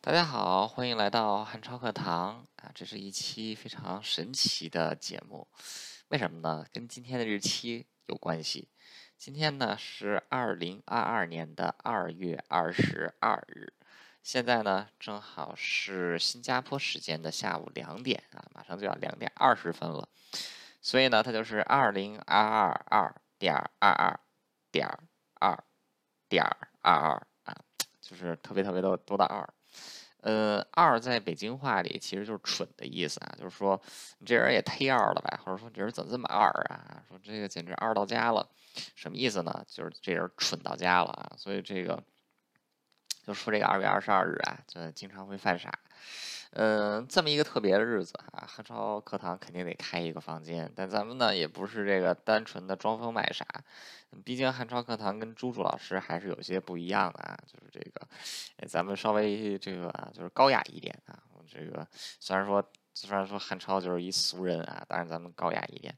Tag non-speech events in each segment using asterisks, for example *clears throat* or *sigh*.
大家好，欢迎来到汉超课堂啊！这是一期非常神奇的节目，为什么呢？跟今天的日期有关系。今天呢是二零二二年的二月二十二日，现在呢正好是新加坡时间的下午两点啊，马上就要两点二十分了，所以呢它就是二零二二二点二二点二点二二啊，就是特别特别的多的二。呃，二在北京话里其实就是蠢的意思啊，就是说你这人也忒二了吧，或者说你这人怎么这么二啊？说这个简直二到家了，什么意思呢？就是这人蠢到家了啊！所以这个就说这个二月二十二日啊，就经常会犯傻。嗯，这么一个特别的日子啊，汉超课堂肯定得开一个房间，但咱们呢也不是这个单纯的装疯卖傻，毕竟汉超课堂跟朱朱老师还是有些不一样的啊，就是这个，咱们稍微这个，就是高雅一点啊。这个虽然说虽然说汉超就是一俗人啊，但是咱们高雅一点。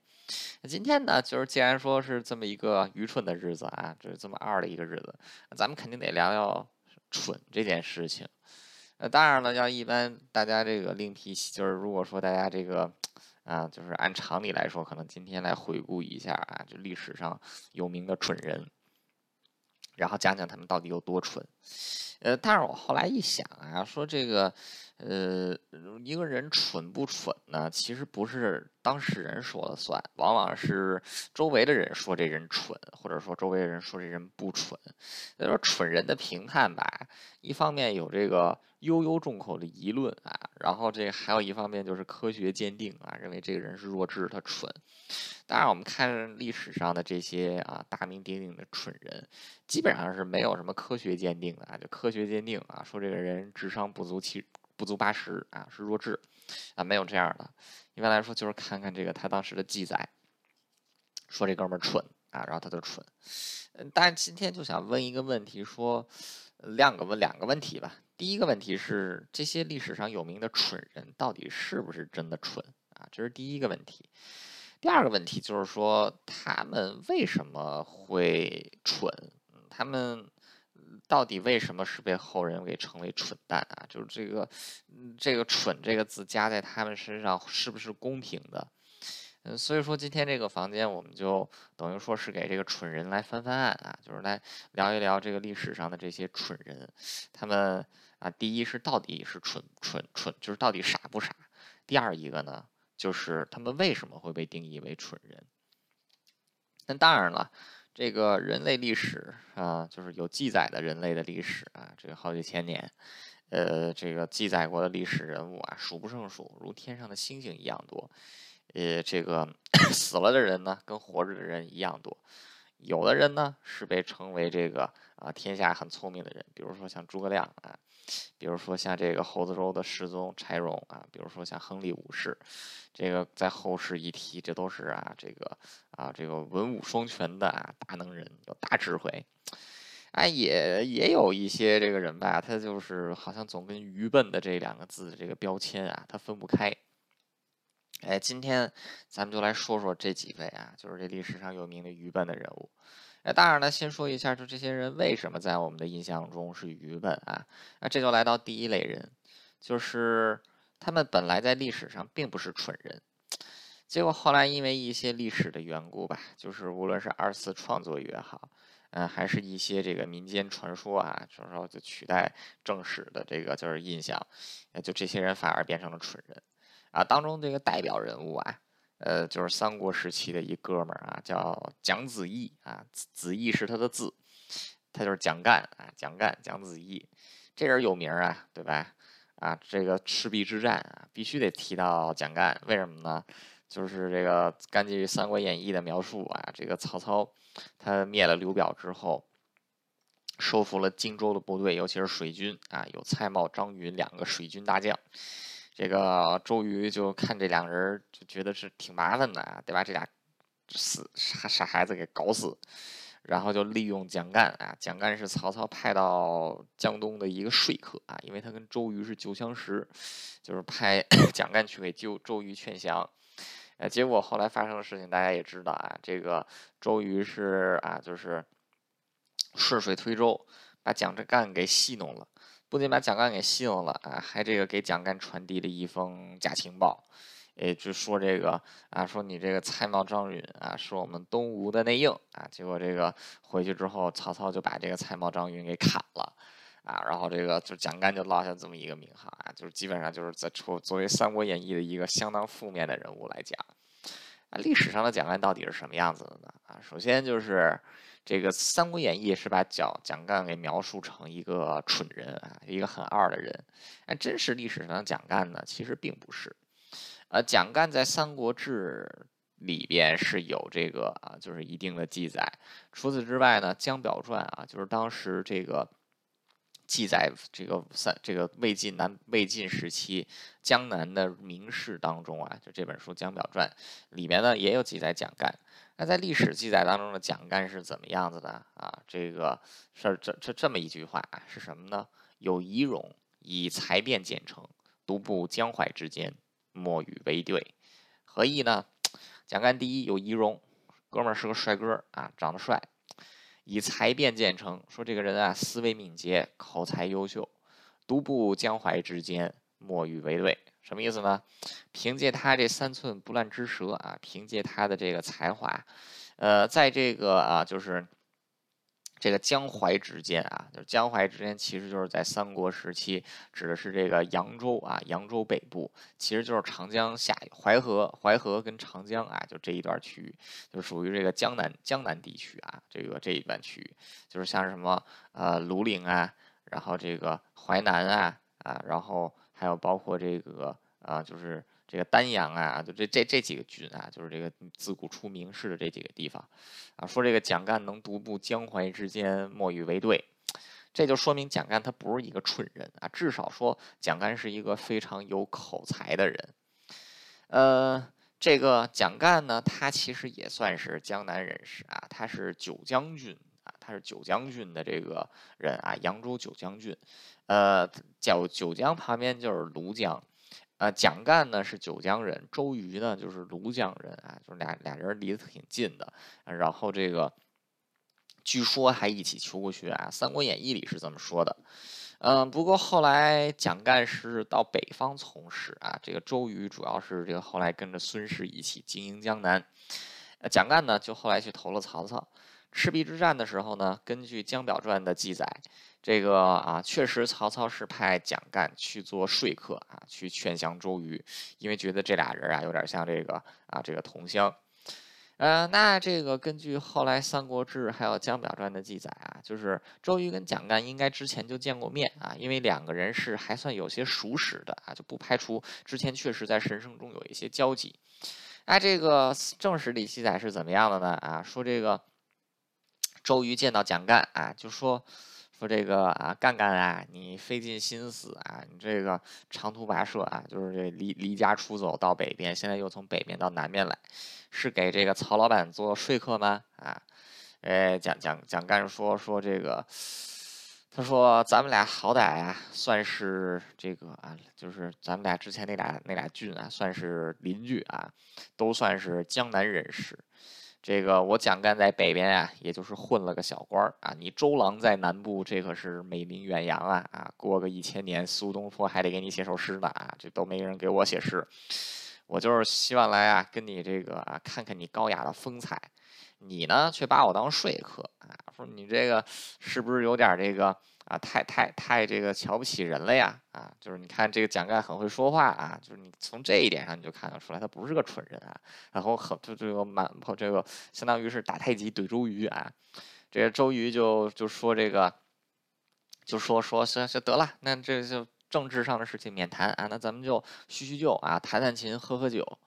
今天呢，就是既然说是这么一个愚蠢的日子啊，就是这么二的一个日子，咱们肯定得聊聊蠢这件事情。那当然了，要一般大家这个另辟，就是如果说大家这个啊，就是按常理来说，可能今天来回顾一下啊，就历史上有名的蠢人，然后讲讲他们到底有多蠢。呃，但是我后来一想啊，说这个。呃，一个人蠢不蠢呢？其实不是当事人说了算，往往是周围的人说这人蠢，或者说周围人说这人不蠢。就说蠢人的评判吧，一方面有这个悠悠众口的议论啊，然后这还有一方面就是科学鉴定啊，认为这个人是弱智，他蠢。当然，我们看历史上的这些啊大名鼎鼎的蠢人，基本上是没有什么科学鉴定的啊，就科学鉴定啊，说这个人智商不足七。不足八十啊，是弱智啊，没有这样的。一般来说，就是看看这个他当时的记载，说这哥们儿蠢啊，然后他就蠢。嗯，但是今天就想问一个问题，说两个问两个问题吧。第一个问题是，这些历史上有名的蠢人到底是不是真的蠢啊？这是第一个问题。第二个问题就是说，他们为什么会蠢？他们。到底为什么是被后人给称为蠢蛋啊？就是这个，这个“蠢”这个字加在他们身上是不是公平的？嗯，所以说今天这个房间我们就等于说是给这个蠢人来翻翻案啊，就是来聊一聊这个历史上的这些蠢人，他们啊，第一是到底是蠢蠢蠢，就是到底傻不傻？第二一个呢，就是他们为什么会被定义为蠢人？那当然了。这个人类历史啊，就是有记载的人类的历史啊，这个好几千年，呃，这个记载过的历史人物啊，数不胜数，如天上的星星一样多。呃，这个 *coughs* 死了的人呢，跟活着的人一样多。有的人呢，是被称为这个啊，天下很聪明的人，比如说像诸葛亮啊。比如说像这个猴子州的失踪柴荣啊，比如说像亨利五世，这个在后世一提，这都是啊，这个啊，这个文武双全的啊大能人，有大智慧。哎，也也有一些这个人吧，他就是好像总跟愚笨的这两个字这个标签啊，他分不开。哎，今天咱们就来说说这几位啊，就是这历史上有名的愚笨的人物。那当然了，先说一下，就这些人为什么在我们的印象中是愚笨啊？那这就来到第一类人，就是他们本来在历史上并不是蠢人，结果后来因为一些历史的缘故吧，就是无论是二次创作也好，嗯，还是一些这个民间传说啊，就是说就取代正史的这个就是印象，就这些人反而变成了蠢人啊。当中这个代表人物啊。呃，就是三国时期的一哥们儿啊，叫蒋子义啊，子义是他的字，他就是蒋干啊，蒋干蒋子义，这人有名啊，对吧？啊，这个赤壁之战啊，必须得提到蒋干，为什么呢？就是这个根据《三国演义》的描述啊，这个曹操他灭了刘表之后，收服了荆州的部队，尤其是水军啊，有蔡瑁、张允两个水军大将。这个周瑜就看这两人就觉得是挺麻烦的啊，得把这俩死傻傻孩子给搞死，然后就利用蒋干啊，蒋干是曹操派到江东的一个说客啊，因为他跟周瑜是旧相识，就是派 *coughs* 蒋干去给救周瑜劝降，呃，结果后来发生的事情大家也知道啊，这个周瑜是啊，就是顺水推舟把蒋干给戏弄了。不仅把蒋干给信了啊，还这个给蒋干传递了一封假情报，诶，就说这个啊，说你这个蔡瑁张允啊，是我们东吴的内应啊。结果这个回去之后，曹操就把这个蔡瑁张允给砍了啊。然后这个就蒋干就落下这么一个名号啊，就是基本上就是在作作为《三国演义》的一个相当负面的人物来讲啊。历史上的蒋干到底是什么样子的呢？啊，首先就是。这个《三国演义》是把蒋蒋干给描述成一个蠢人啊，一个很二的人。但真实历史上的蒋干呢，其实并不是。呃，蒋干在《三国志》里边是有这个啊，就是一定的记载。除此之外呢，《江表传》啊，就是当时这个。记载这个三这个魏晋南魏晋时期江南的名士当中啊，就这本书《江表传》里面呢也有记载蒋干。那在历史记载当中的蒋干是怎么样子的啊？这个是这这这么一句话啊，是什么呢？有仪容，以才辩见称，独步江淮之间，莫与为对。何意呢？蒋干第一有仪容，哥们儿是个帅哥啊，长得帅。以才辩见称，说这个人啊，思维敏捷，口才优秀，独步江淮之间，莫与为对。什么意思呢？凭借他这三寸不烂之舌啊，凭借他的这个才华，呃，在这个啊，就是。这个江淮之间啊，就是江淮之间，其实就是在三国时期，指的是这个扬州啊，扬州北部，其实就是长江下淮河，淮河跟长江啊，就这一段区域，就属于这个江南江南地区啊，这个这一段区域，就是像什么呃庐陵啊，然后这个淮南啊啊，然后还有包括这个啊，就是。这个丹阳啊，就这这这几个郡啊，就是这个自古出名士的这几个地方，啊，说这个蒋干能独步江淮之间，莫与为对，这就说明蒋干他不是一个蠢人啊，至少说蒋干是一个非常有口才的人。呃，这个蒋干呢，他其实也算是江南人士啊，他是九江郡啊，他是九江郡的这个人啊，扬州九江郡，呃，九九江旁边就是庐江。呃，蒋干呢是九江人，周瑜呢就是庐江人啊，就是俩俩人离得挺近的。然后这个据说还一起求过学啊，《三国演义》里是这么说的。嗯，不过后来蒋干是到北方从事啊，这个周瑜主要是这个后来跟着孙氏一起经营江南。呃蒋干呢就后来去投了曹操。赤壁之战的时候呢，根据《江表传》的记载。这个啊，确实，曹操是派蒋干去做说客啊，去劝降周瑜，因为觉得这俩人啊有点像这个啊，这个同乡。呃，那这个根据后来《三国志》还有《江表传》的记载啊，就是周瑜跟蒋干应该之前就见过面啊，因为两个人是还算有些熟识的啊，就不排除之前确实在神圣中有一些交集。那这个正史里记载是怎么样的呢？啊，说这个周瑜见到蒋干啊，就说。说这个啊，干干啊，你费尽心思啊，你这个长途跋涉啊，就是这离离家出走到北边，现在又从北边到南边来，是给这个曹老板做说客吗？啊，哎，蒋蒋蒋干说说这个，他说咱们俩好歹啊，算是这个啊，就是咱们俩之前那俩那俩郡啊，算是邻居啊，都算是江南人士。这个我蒋干在北边啊，也就是混了个小官儿啊。你周郎在南部，这可是美名远扬啊啊！过个一千年，苏东坡还得给你写首诗呢啊！这都没人给我写诗，我就是希望来啊，跟你这个啊，看看你高雅的风采。你呢，却把我当说客啊！说你这个是不是有点这个？啊，太太太这个瞧不起人了呀！啊，就是你看这个蒋干很会说话啊，就是你从这一点上你就看得出来，他不是个蠢人啊。然后很就这个满这个相当于是打太极怼周瑜啊。这个周瑜就就说这个，就说说行行得了，那这就政治上的事情免谈啊，那咱们就叙叙旧啊，弹弹琴，喝喝酒。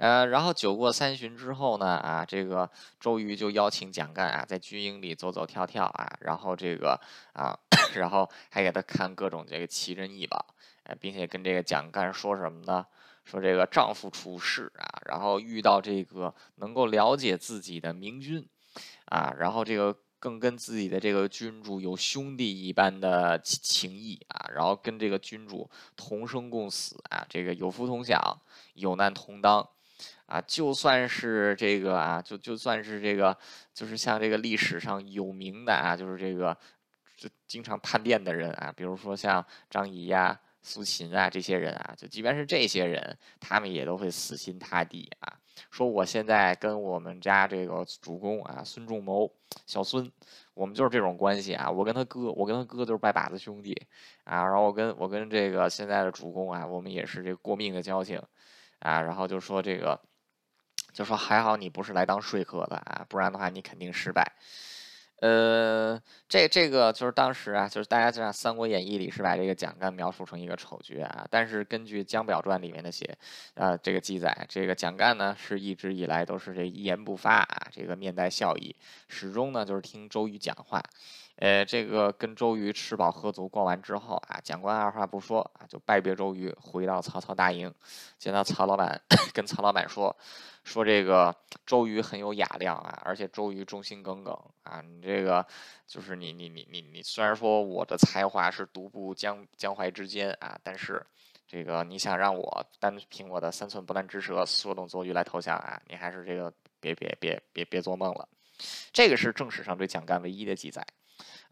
呃，然后酒过三巡之后呢，啊，这个周瑜就邀请蒋干啊，在军营里走走跳跳啊，然后这个啊，*coughs* 然后还给他看各种这个奇珍异宝，哎，并且跟这个蒋干说什么呢？说这个丈夫出世啊，然后遇到这个能够了解自己的明君，啊，然后这个更跟自己的这个君主有兄弟一般的情谊啊，然后跟这个君主同生共死啊，这个有福同享，有难同当。啊，就算是这个啊，就就算是这个，就是像这个历史上有名的啊，就是这个经常叛变的人啊，比如说像张仪呀、苏秦啊这些人啊，就即便是这些人，他们也都会死心塌地啊，说我现在跟我们家这个主公啊孙仲谋小孙，我们就是这种关系啊，我跟他哥，我跟他哥都是拜把子兄弟啊，然后我跟我跟这个现在的主公啊，我们也是这个过命的交情啊，然后就说这个。就说还好你不是来当说客的啊，不然的话你肯定失败。呃，这这个就是当时啊，就是大家就像《三国演义》里是把这个蒋干描述成一个丑角啊，但是根据《江表传》里面的写，呃，这个记载，这个蒋干呢是一直以来都是这一言不发啊，这个面带笑意，始终呢就是听周瑜讲话。呃，这个跟周瑜吃饱喝足逛完之后啊，蒋官二话不说啊，就拜别周瑜，回到曹操大营，见到曹老板，*coughs* 跟曹老板说，说这个周瑜很有雅量啊，而且周瑜忠心耿耿啊，你这个就是你你你你你，虽然说我的才华是独步江江淮之间啊，但是这个你想让我单凭我的三寸不烂之舌说动周瑜来投降啊，你还是这个别别别别别做梦了，这个是正史上对蒋干唯一的记载。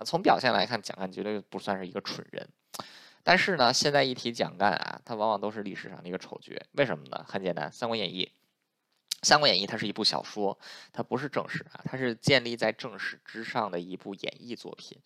从表现来看，蒋干绝对不算是一个蠢人，但是呢，现在一提蒋干啊，他往往都是历史上的一个丑角。为什么呢？很简单，《三国演义》。《三国演义》它是一部小说，它不是正史啊，它是建立在正史之上的一部演绎作品。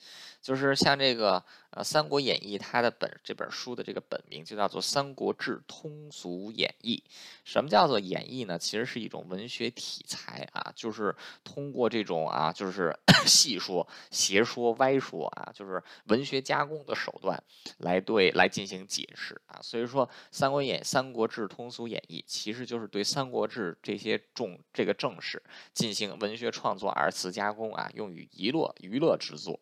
就是像这个啊《三国演义》，它的本这本书的这个本名就叫做《三国志通俗演义》。什么叫做演义呢？其实是一种文学体裁啊，就是通过这种啊，就是 *coughs* 细说、邪说、歪说啊，就是文学加工的手段来对来进行解释啊。所以说，《三国演《三国志通俗演义》其实就是对《三国志》这。些重这个正史进行文学创作二次加工啊，用于娱乐娱乐之作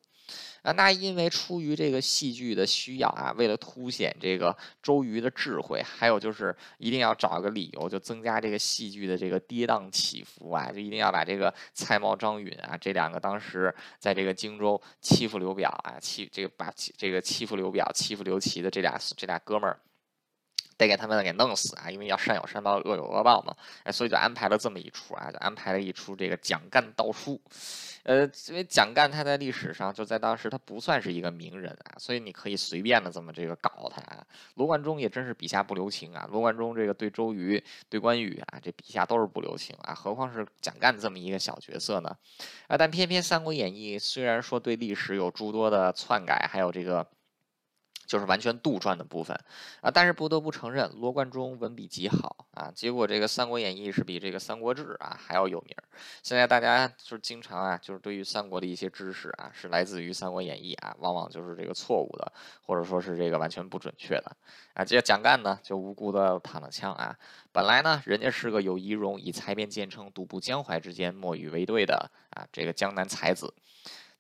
啊。那因为出于这个戏剧的需要啊，为了凸显这个周瑜的智慧，还有就是一定要找个理由，就增加这个戏剧的这个跌宕起伏啊，就一定要把这个蔡瑁、张允啊这两个当时在这个荆州欺负刘表啊欺这个把这个欺负刘表、欺负刘琦的这俩这俩哥们儿。得给他们给弄死啊！因为要善有善报，恶有恶报嘛。哎，所以就安排了这么一出啊，就安排了一出这个蒋干盗书。呃，因为蒋干他在历史上就在当时他不算是一个名人啊，所以你可以随便的这么这个搞他啊。罗贯中也真是笔下不留情啊。罗贯中这个对周瑜、对关羽啊，这笔下都是不留情啊，何况是蒋干这么一个小角色呢？啊，但偏偏《三国演义》虽然说对历史有诸多的篡改，还有这个。就是完全杜撰的部分啊，但是不得不承认，罗贯中文笔极好啊。结果这个《三国演义》是比这个《三国志》啊还要有名。现在大家就是经常啊，就是对于三国的一些知识啊，是来自于《三国演义》啊，往往就是这个错误的，或者说是这个完全不准确的啊。这蒋干呢，就无辜的躺了枪啊。本来呢，人家是个有仪容、以才辩见称、独步江淮之间、莫与为对的啊，这个江南才子。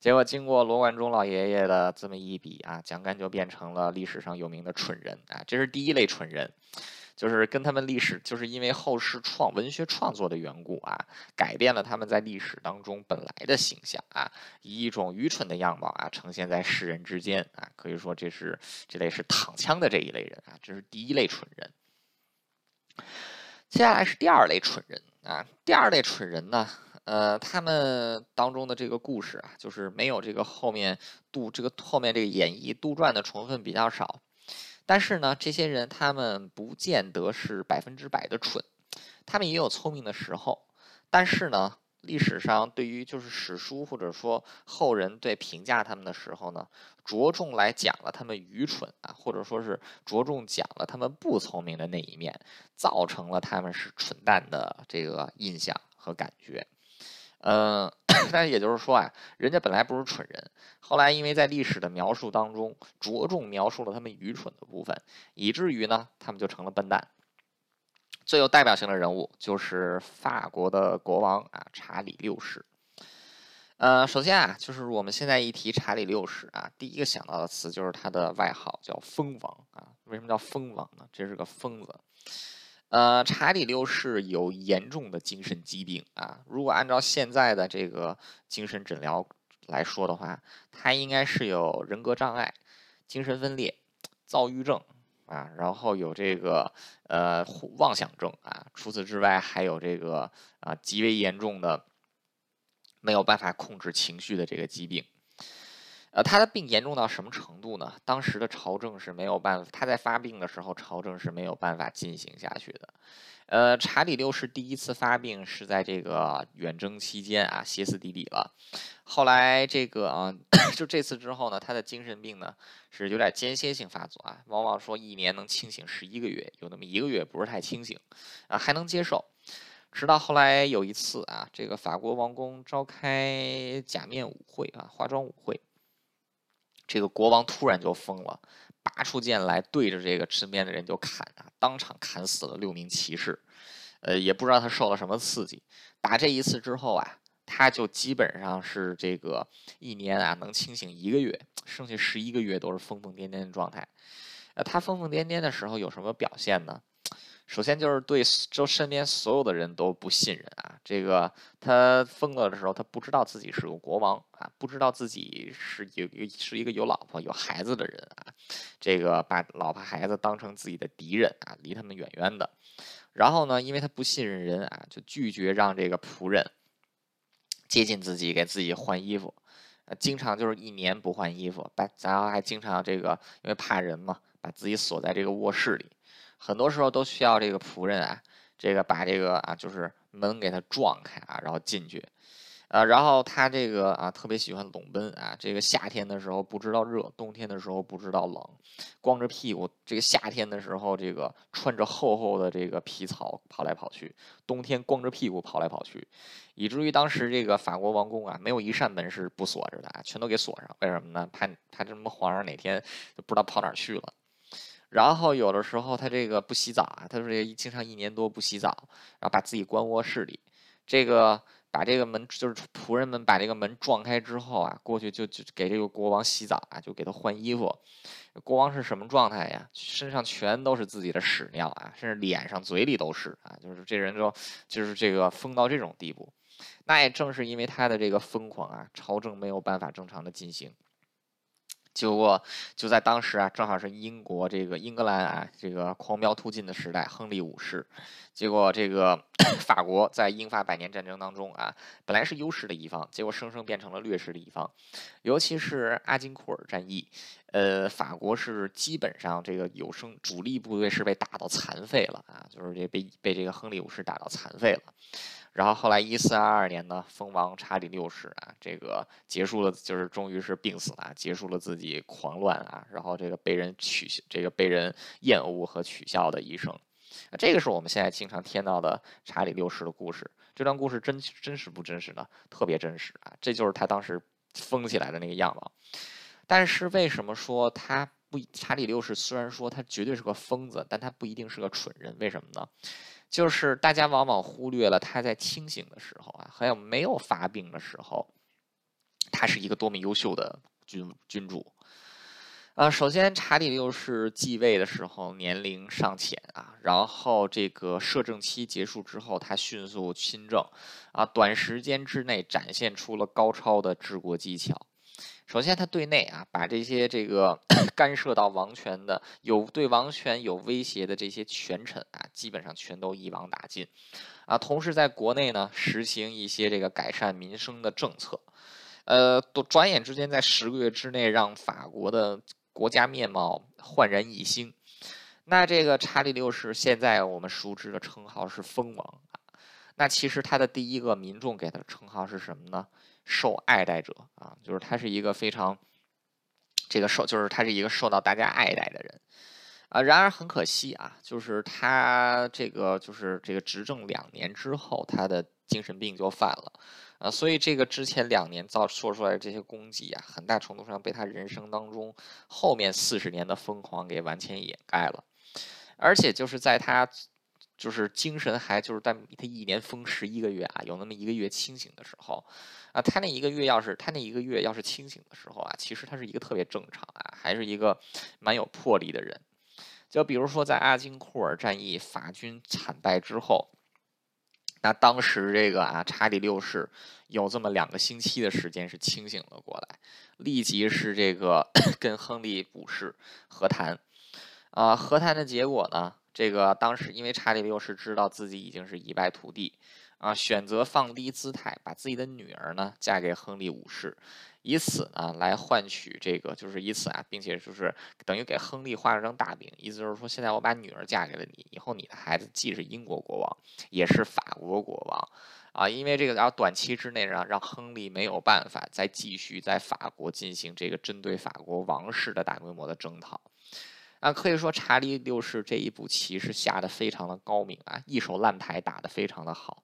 结果经过罗贯中老爷爷的这么一笔啊，蒋干就变成了历史上有名的蠢人啊！这是第一类蠢人，就是跟他们历史，就是因为后世创文学创作的缘故啊，改变了他们在历史当中本来的形象啊，以一种愚蠢的样貌啊呈现在世人之间啊，可以说这是这类是躺枪的这一类人啊，这是第一类蠢人。接下来是第二类蠢人啊，第二类蠢人呢。呃，他们当中的这个故事啊，就是没有这个后面杜这个后面这个演绎杜撰的成分比较少，但是呢，这些人他们不见得是百分之百的蠢，他们也有聪明的时候，但是呢，历史上对于就是史书或者说后人对评价他们的时候呢，着重来讲了他们愚蠢啊，或者说是着重讲了他们不聪明的那一面，造成了他们是蠢蛋的这个印象和感觉。嗯，但是也就是说啊，人家本来不是蠢人，后来因为在历史的描述当中着重描述了他们愚蠢的部分，以至于呢，他们就成了笨蛋。最有代表性的人物就是法国的国王啊，查理六世。呃，首先啊，就是我们现在一提查理六世啊，第一个想到的词就是他的外号叫疯王啊。为什么叫疯王呢？这是个疯子。呃，查理六世有严重的精神疾病啊。如果按照现在的这个精神诊疗来说的话，他应该是有人格障碍、精神分裂、躁郁症啊，然后有这个呃妄想症啊。除此之外，还有这个啊极为严重的没有办法控制情绪的这个疾病。呃，他的病严重到什么程度呢？当时的朝政是没有办法，他在发病的时候，朝政是没有办法进行下去的。呃，查理六世第一次发病是在这个远征期间啊，歇斯底里了。后来这个啊，*coughs* 就这次之后呢，他的精神病呢是有点间歇性发作啊，往往说一年能清醒十一个月，有那么一个月不是太清醒啊，还能接受。直到后来有一次啊，这个法国王宫召开假面舞会啊，化妆舞会。这个国王突然就疯了，拔出剑来对着这个身边的人就砍啊，当场砍死了六名骑士。呃，也不知道他受了什么刺激。打这一次之后啊，他就基本上是这个一年啊能清醒一个月，剩下十一个月都是疯疯癫癫的状态。呃，他疯疯癫癫的时候有什么表现呢？首先就是对周身边所有的人都不信任啊！这个他疯了的时候，他不知道自己是个国王啊，不知道自己是有是一个有老婆有孩子的人啊，这个把老婆孩子当成自己的敌人啊，离他们远远的。然后呢，因为他不信任人啊，就拒绝让这个仆人接近自己，给自己换衣服，经常就是一年不换衣服，把然后还经常这个因为怕人嘛，把自己锁在这个卧室里。很多时候都需要这个仆人啊，这个把这个啊，就是门给他撞开啊，然后进去，呃，然后他这个啊，特别喜欢裸奔啊，这个夏天的时候不知道热，冬天的时候不知道冷，光着屁股，这个夏天的时候这个穿着厚厚的这个皮草跑来跑去，冬天光着屁股跑来跑去，以至于当时这个法国王宫啊，没有一扇门是不锁着的啊，全都给锁上，为什么呢？怕怕这什么皇上哪天就不知道跑哪去了。然后有的时候他这个不洗澡啊，他说这经常一年多不洗澡，然后把自己关卧室里，这个把这个门就是仆人们把这个门撞开之后啊，过去就就给这个国王洗澡啊，就给他换衣服。国王是什么状态呀？身上全都是自己的屎尿啊，甚至脸上嘴里都是啊，就是这人就就是这个疯到这种地步。那也正是因为他的这个疯狂啊，朝政没有办法正常的进行。结果就在当时啊，正好是英国这个英格兰啊这个狂飙突进的时代，亨利五世。结果这个 *clears throat* 法国在英法百年战争当中啊，本来是优势的一方，结果生生变成了劣势的一方。尤其是阿金库尔战役，呃，法国是基本上这个有生主力部队是被打到残废了啊，就是这被被这个亨利五世打到残废了。然后后来一四二二年呢，封王查理六世啊，这个结束了，就是终于是病死了，结束了自己狂乱啊，然后这个被人取笑这个被人厌恶和取笑的一生，这个是我们现在经常听到的查理六世的故事。这段故事真真实不真实呢？特别真实啊！这就是他当时疯起来的那个样貌。但是为什么说他不查理六世？虽然说他绝对是个疯子，但他不一定是个蠢人。为什么呢？就是大家往往忽略了他在清醒的时候啊，还有没有发病的时候，他是一个多么优秀的君君主。呃，首先查理六世继位的时候年龄尚浅啊，然后这个摄政期结束之后，他迅速亲政，啊，短时间之内展现出了高超的治国技巧。首先，他对内啊，把这些这个 *clears throat* 干涉到王权的、有对王权有威胁的这些权臣啊，基本上全都一网打尽，啊，同时在国内呢，实行一些这个改善民生的政策，呃，都转眼之间在十个月之内，让法国的国家面貌焕然一新。那这个查理六世现在我们熟知的称号是封王，那其实他的第一个民众给他的称号是什么呢？受爱戴者啊，就是他是一个非常这个受，就是他是一个受到大家爱戴的人啊。然而很可惜啊，就是他这个就是这个执政两年之后，他的精神病就犯了啊。所以这个之前两年造说出来的这些功绩啊，很大程度上被他人生当中后面四十年的疯狂给完全掩盖了。而且就是在他。就是精神还就是在他一年疯十一个月啊，有那么一个月清醒的时候，啊，他那一个月要是他那一个月要是清醒的时候啊，其实他是一个特别正常啊，还是一个蛮有魄力的人。就比如说在阿金库尔战役法军惨败之后，那当时这个啊查理六世有这么两个星期的时间是清醒了过来，立即是这个 *coughs* 跟亨利五世和谈，啊，和谈的结果呢？这个当时因为查理六世知道自己已经是一败涂地，啊，选择放低姿态，把自己的女儿呢嫁给亨利五世，以此呢来换取这个，就是以此啊，并且就是等于给亨利画了张大饼，意思就是说，现在我把女儿嫁给了你，以后你的孩子既是英国国王，也是法国国王，啊，因为这个，然后短期之内让让亨利没有办法再继续在法国进行这个针对法国王室的大规模的征讨。啊，可以说查理六世这一步棋是下的非常的高明啊，一手烂牌打得非常的好。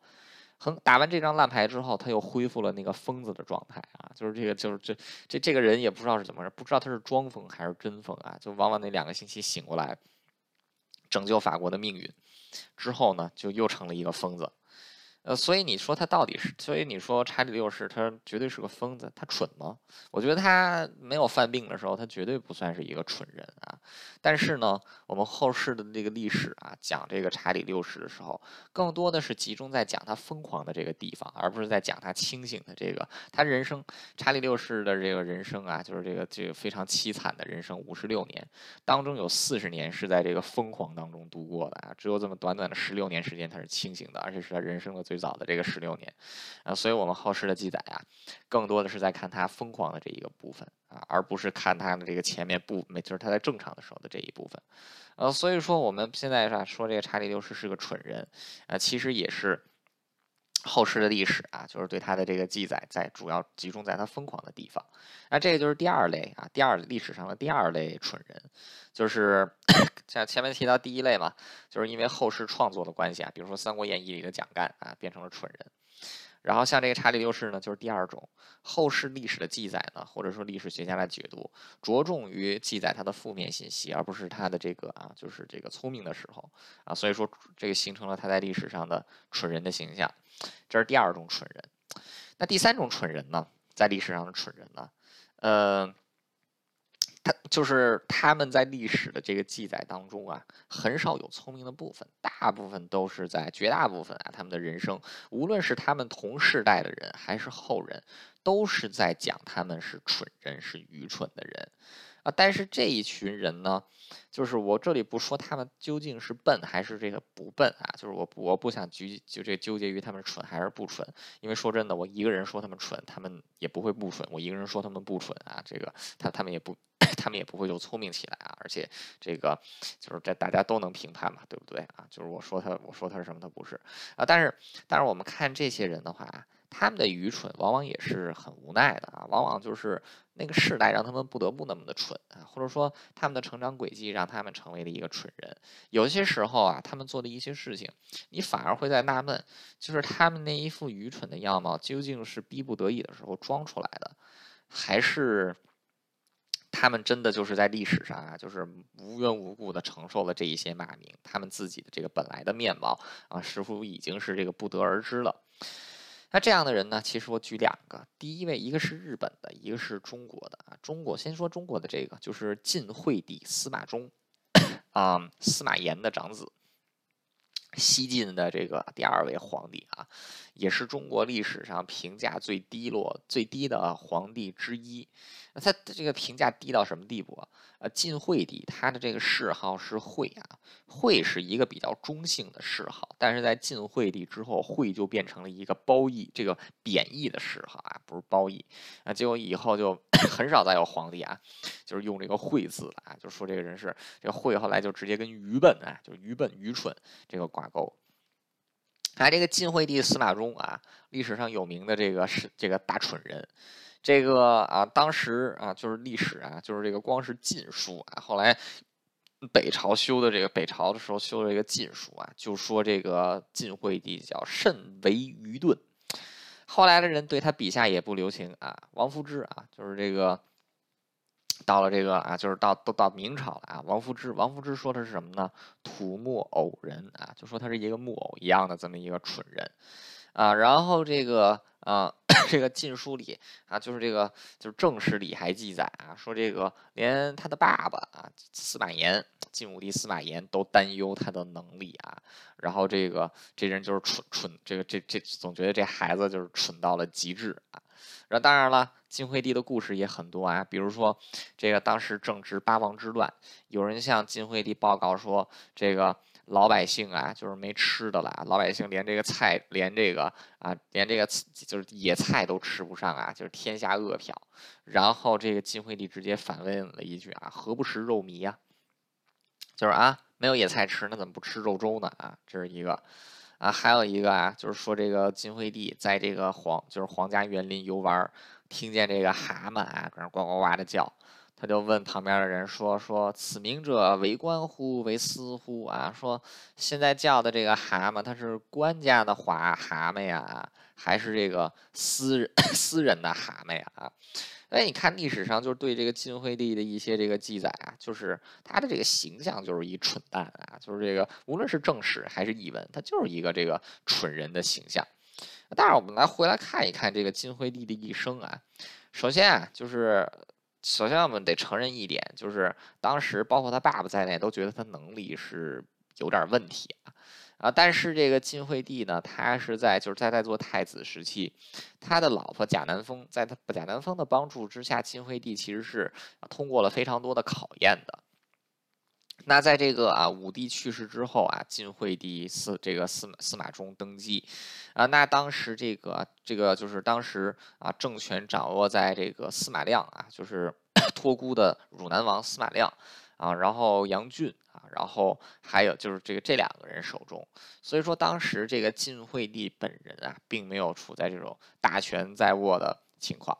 很打完这张烂牌之后，他又恢复了那个疯子的状态啊，就是这个，就是这这这个人也不知道是怎么回事，不知道他是装疯还是真疯啊，就往往那两个星期醒过来，拯救法国的命运之后呢，就又成了一个疯子。呃，所以你说他到底是？所以你说查理六世他绝对是个疯子，他蠢吗？我觉得他没有犯病的时候，他绝对不算是一个蠢人啊。但是呢，我们后世的这个历史啊，讲这个查理六世的时候，更多的是集中在讲他疯狂的这个地方，而不是在讲他清醒的这个。他人生，查理六世的这个人生啊，就是这个这个非常凄惨的人生，五十六年当中有四十年是在这个疯狂当中度过的啊，只有这么短短的十六年时间他是清醒的，而且是他人生的最。最早的这个十六年，啊，所以我们后世的记载啊，更多的是在看他疯狂的这一个部分啊，而不是看他的这个前面不，就是他在正常的时候的这一部分，呃，所以说我们现在是吧说这个查理六世是个蠢人，啊，其实也是后世的历史啊，就是对他的这个记载在主要集中在他疯狂的地方，那这个就是第二类啊，第二历史上的第二类蠢人，就是。*coughs* 像前面提到第一类嘛，就是因为后世创作的关系啊，比如说《三国演义》里的蒋干啊，变成了蠢人。然后像这个查理六世呢，就是第二种后世历史的记载呢，或者说历史学家的解读，着重于记载他的负面信息，而不是他的这个啊，就是这个聪明的时候啊，所以说这个形成了他在历史上的蠢人的形象。这是第二种蠢人。那第三种蠢人呢，在历史上的蠢人呢，呃。他就是他们在历史的这个记载当中啊，很少有聪明的部分，大部分都是在绝大部分啊，他们的人生，无论是他们同世代的人还是后人，都是在讲他们是蠢人，是愚蠢的人。啊，但是这一群人呢，就是我这里不说他们究竟是笨还是这个不笨啊，就是我我不想纠就这纠结于他们蠢还是不蠢，因为说真的，我一个人说他们蠢，他们也不会不蠢；我一个人说他们不蠢啊，这个他他们也不他们也不会就聪明起来啊，而且这个就是这大家都能评判嘛，对不对啊？就是我说他我说他是什么，他不是啊，但是但是我们看这些人的话。他们的愚蠢往往也是很无奈的啊，往往就是那个世代让他们不得不那么的蠢啊，或者说他们的成长轨迹让他们成为了一个蠢人。有些时候啊，他们做的一些事情，你反而会在纳闷，就是他们那一副愚蠢的样貌究竟是逼不得已的时候装出来的，还是他们真的就是在历史上啊，就是无缘无故的承受了这一些骂名，他们自己的这个本来的面貌啊，似乎已经是这个不得而知了。那这样的人呢？其实我举两个，第一位一个是日本的，一个是中国的啊。中国先说中国的这个，就是晋惠帝司马衷啊，司马炎的长子，西晋的这个第二位皇帝啊，也是中国历史上评价最低落、最低的皇帝之一。那他这个评价低到什么地步啊？呃，晋惠帝他的这个谥号是惠啊，惠是一个比较中性的谥号，但是在晋惠帝之后，惠就变成了一个褒义，这个贬义的谥号啊，不是褒义啊。结果以后就 *coughs* 很少再有皇帝啊，就是用这个惠字了啊，就说这个人是这个惠，后来就直接跟愚笨啊，就愚笨、愚蠢这个挂钩。啊，这个晋惠帝司马衷啊，历史上有名的这个是这个大蠢人。这个啊，当时啊，就是历史啊，就是这个光是晋书啊，后来北朝修的这个北朝的时候修的这个晋书啊，就说这个晋惠帝叫甚为愚钝。后来的人对他笔下也不留情啊，王夫之啊，就是这个到了这个啊，就是到都到明朝了啊，王夫之，王夫之说的是什么呢？土木偶人啊，就说他是一个木偶一样的这么一个蠢人啊，然后这个啊。*coughs* 这个禁书里啊，就是这个就是正史里还记载啊，说这个连他的爸爸啊司马炎，晋武帝司马炎都担忧他的能力啊，然后这个这人就是蠢蠢，这个这这总觉得这孩子就是蠢到了极致啊。那当然了，晋惠帝的故事也很多啊，比如说这个当时正值八王之乱，有人向晋惠帝报告说，这个老百姓啊，就是没吃的了，老百姓连这个菜，连这个啊，连这个就是野菜都吃不上啊，就是天下饿殍。然后这个晋惠帝直接反问了一句啊，何不食肉糜呀？就是啊，没有野菜吃，那怎么不吃肉粥呢？啊，这是一个。啊，还有一个啊，就是说这个晋惠帝在这个皇，就是皇家园林游玩，听见这个蛤蟆啊，搁那呱呱呱的叫，他就问旁边的人说：“说此名者为官乎？为私乎？”啊，说现在叫的这个蛤蟆，它是官家的华蛤蟆呀，还是这个私人 *coughs* 私人的蛤蟆呀？啊？哎，你看历史上就是对这个晋惠帝的一些这个记载啊，就是他的这个形象就是一蠢蛋啊，就是这个无论是正史还是译文，他就是一个这个蠢人的形象。但是我们来回来看一看这个晋惠帝的一生啊，首先啊，就是首先我们得承认一点，就是当时包括他爸爸在内都觉得他能力是有点问题啊。但是这个晋惠帝呢，他是在就是在在做太子时期，他的老婆贾南风，在他贾南风的帮助之下，晋惠帝其实是通过了非常多的考验的。那在这个啊武帝去世之后啊，晋惠帝司这个司司马衷登基，啊，那当时这个这个就是当时啊政权掌握在这个司马亮啊，就是 *coughs* 托孤的汝南王司马亮。啊，然后杨俊，然后还有就是这个这两个人手中，所以说当时这个晋惠帝本人啊，并没有处在这种大权在握的情况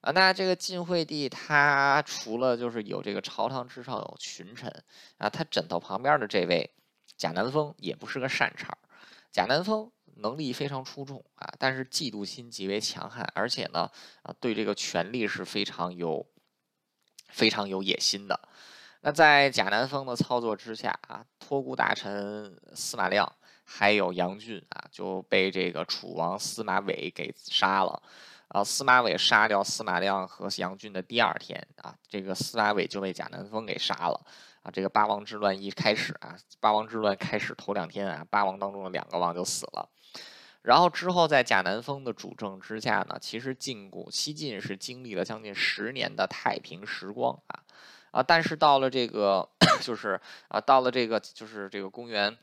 啊。那这个晋惠帝他除了就是有这个朝堂之上有群臣啊，他枕头旁边的这位贾南风也不是个善茬儿。贾南风能力非常出众啊，但是嫉妒心极为强悍，而且呢啊，对这个权力是非常有非常有野心的。那在贾南风的操作之下啊，托孤大臣司马亮还有杨俊啊，就被这个楚王司马伟给杀了。啊，司马伟杀掉司马亮和杨俊的第二天啊，这个司马伟就被贾南风给杀了。啊，这个八王之乱一开始啊，八王之乱开始头两天啊，八王当中的两个王就死了。然后之后在贾南风的主政之下呢，其实晋古西晋是经历了将近十年的太平时光啊。啊，但是到了这个，*clears throat* 就是啊，到了这个，就是这个公元。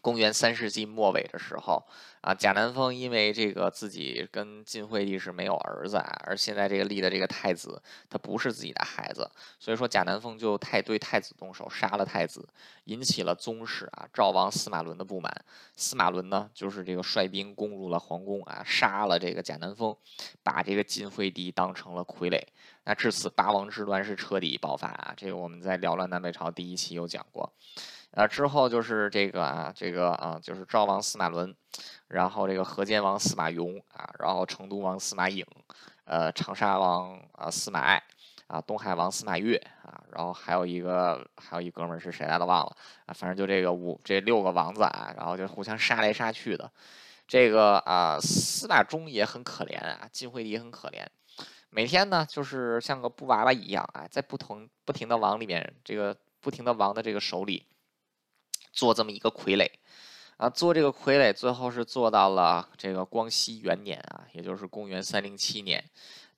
公元三世纪末尾的时候，啊，贾南风因为这个自己跟晋惠帝是没有儿子啊，而现在这个立的这个太子他不是自己的孩子，所以说贾南风就太对太子动手，杀了太子，引起了宗室啊赵王司马伦的不满。司马伦呢，就是这个率兵攻入了皇宫啊，杀了这个贾南风，把这个晋惠帝当成了傀儡。那至此八王之乱是彻底爆发啊，这个我们在聊乱南北朝第一期有讲过。啊，之后就是这个啊，这个啊，就是赵王司马伦，然后这个河间王司马颙啊，然后成都王司马颖，呃，长沙王啊司马爱，啊，东海王司马越啊，然后还有一个还有一哥们儿是谁来的忘了啊，反正就这个五这六个王子啊，然后就互相杀来杀去的，这个啊司马衷也很可怜啊，晋惠帝很可怜，每天呢就是像个布娃娃一样啊，在不同不停的往里面这个不停的王的这个手里。做这么一个傀儡，啊，做这个傀儡，最后是做到了这个光熙元年啊，也就是公元三零七年，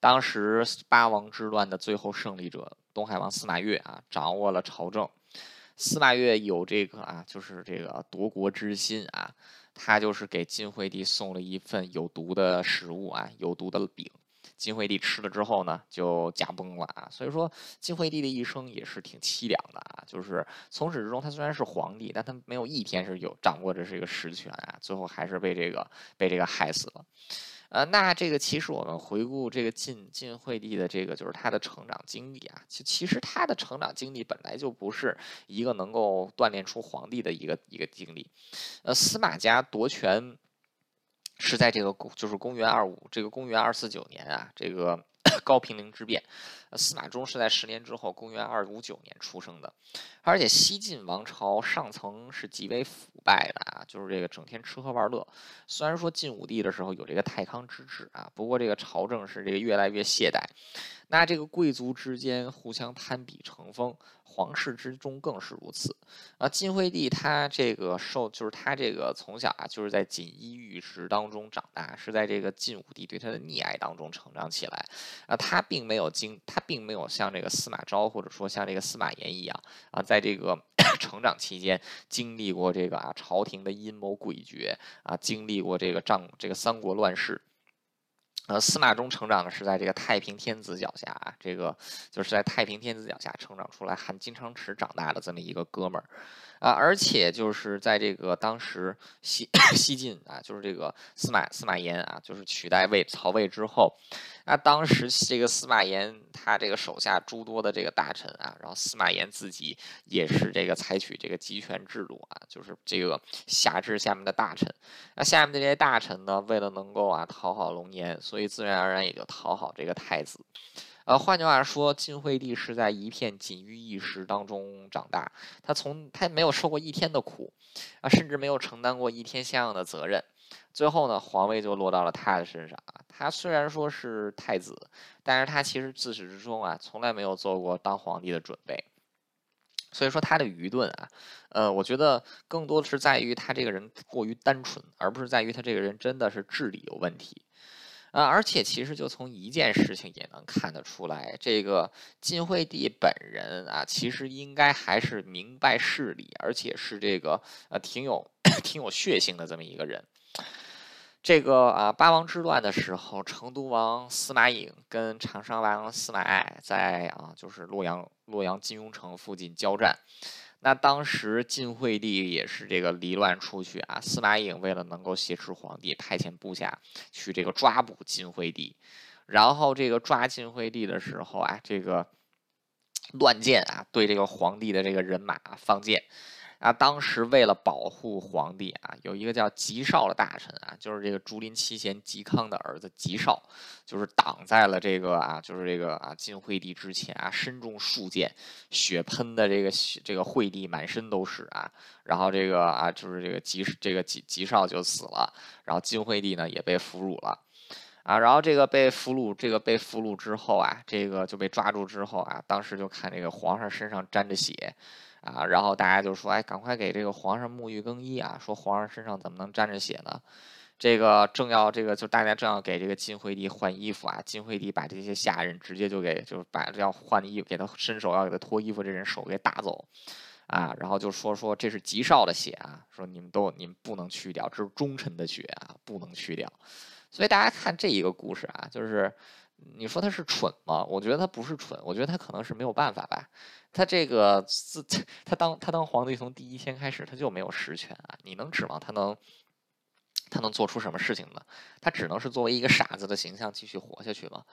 当时八王之乱的最后胜利者东海王司马越啊，掌握了朝政。司马越有这个啊，就是这个夺国之心啊，他就是给晋惠帝送了一份有毒的食物啊，有毒的饼。晋惠帝吃了之后呢，就驾崩了啊。所以说，晋惠帝的一生也是挺凄凉的啊。就是从始至终，他虽然是皇帝，但他没有一天是有掌握着这个实权啊。最后还是被这个被这个害死了。呃，那这个其实我们回顾这个晋晋惠帝的这个就是他的成长经历啊，其其实他的成长经历本来就不是一个能够锻炼出皇帝的一个一个经历。呃，司马家夺权。是在这个，就是公元二五，这个公元二四九年啊，这个 *coughs* 高平陵之变，司马衷是在十年之后，公元二五九年出生的。而且西晋王朝上层是极为腐败的啊，就是这个整天吃喝玩乐。虽然说晋武帝的时候有这个太康之治啊，不过这个朝政是这个越来越懈怠。那这个贵族之间互相攀比成风，皇室之中更是如此。啊，晋惠帝他这个受就是他这个从小啊就是在锦衣玉食当中长大，是在这个晋武帝对他的溺爱当中成长起来。啊，他并没有经他并没有像这个司马昭或者说像这个司马炎一样啊，在这个 *coughs* 成长期间经历过这个啊朝廷的阴谋诡谲啊，经历过这个仗这个三国乱世。呃，司马衷成长的是在这个太平天子脚下啊，这个就是在太平天子脚下成长出来，含金汤匙长大的这么一个哥们儿。啊，而且就是在这个当时西 *coughs* 西晋啊，就是这个司马司马炎啊，就是取代魏曹魏之后，那当时这个司马炎他这个手下诸多的这个大臣啊，然后司马炎自己也是这个采取这个集权制度啊，就是这个辖制下面的大臣。那下面这些大臣呢，为了能够啊讨好龙颜，所以自然而然也就讨好这个太子。呃，换句话说，晋惠帝是在一片锦衣玉食当中长大，他从他没有受过一天的苦，啊，甚至没有承担过一天相应的责任，最后呢，皇位就落到了他的身上啊。他虽然说是太子，但是他其实自始至终啊，从来没有做过当皇帝的准备，所以说他的愚钝啊，呃，我觉得更多的是在于他这个人过于单纯，而不是在于他这个人真的是智力有问题。啊，而且其实就从一件事情也能看得出来，这个晋惠帝本人啊，其实应该还是明白事理，而且是这个呃挺有 *coughs* 挺有血性的这么一个人。这个啊，八王之乱的时候，成都王司马颖跟长沙王司马爱在啊，就是洛阳洛阳金庸城附近交战。那当时晋惠帝也是这个离乱出去啊，司马颖为了能够挟持皇帝，派遣部下去这个抓捕晋惠帝，然后这个抓晋惠帝的时候啊，这个乱箭啊，对这个皇帝的这个人马放箭。啊，当时为了保护皇帝啊，有一个叫吉少的大臣啊，就是这个竹林七贤吉康的儿子吉少，就是挡在了这个啊，就是这个啊晋惠帝之前啊，身中数箭，血喷的这个这个惠帝满身都是啊，然后这个啊，就是这个吉这个吉吉少就死了，然后晋惠帝呢也被俘虏了，啊，然后这个被俘虏，这个被俘虏之后啊，这个就被抓住之后啊，当时就看这个皇上身上沾着血。啊，然后大家就说：“哎，赶快给这个皇上沐浴更衣啊！说皇上身上怎么能沾着血呢？这个正要这个，就大家正要给这个晋惠帝换衣服啊。晋惠帝把这些下人直接就给，就是把要换衣服给他伸手要给他脱衣服这人手给打走啊。然后就说说这是吉少的血啊，说你们都你们不能去掉，这是忠臣的血啊，不能去掉。所以大家看这一个故事啊，就是你说他是蠢吗？我觉得他不是蠢，我觉得他可能是没有办法吧。”他这个自 *laughs* 他当他当皇帝从第一天开始他就没有实权啊！你能指望他能他能做出什么事情呢？他只能是作为一个傻子的形象继续活下去吗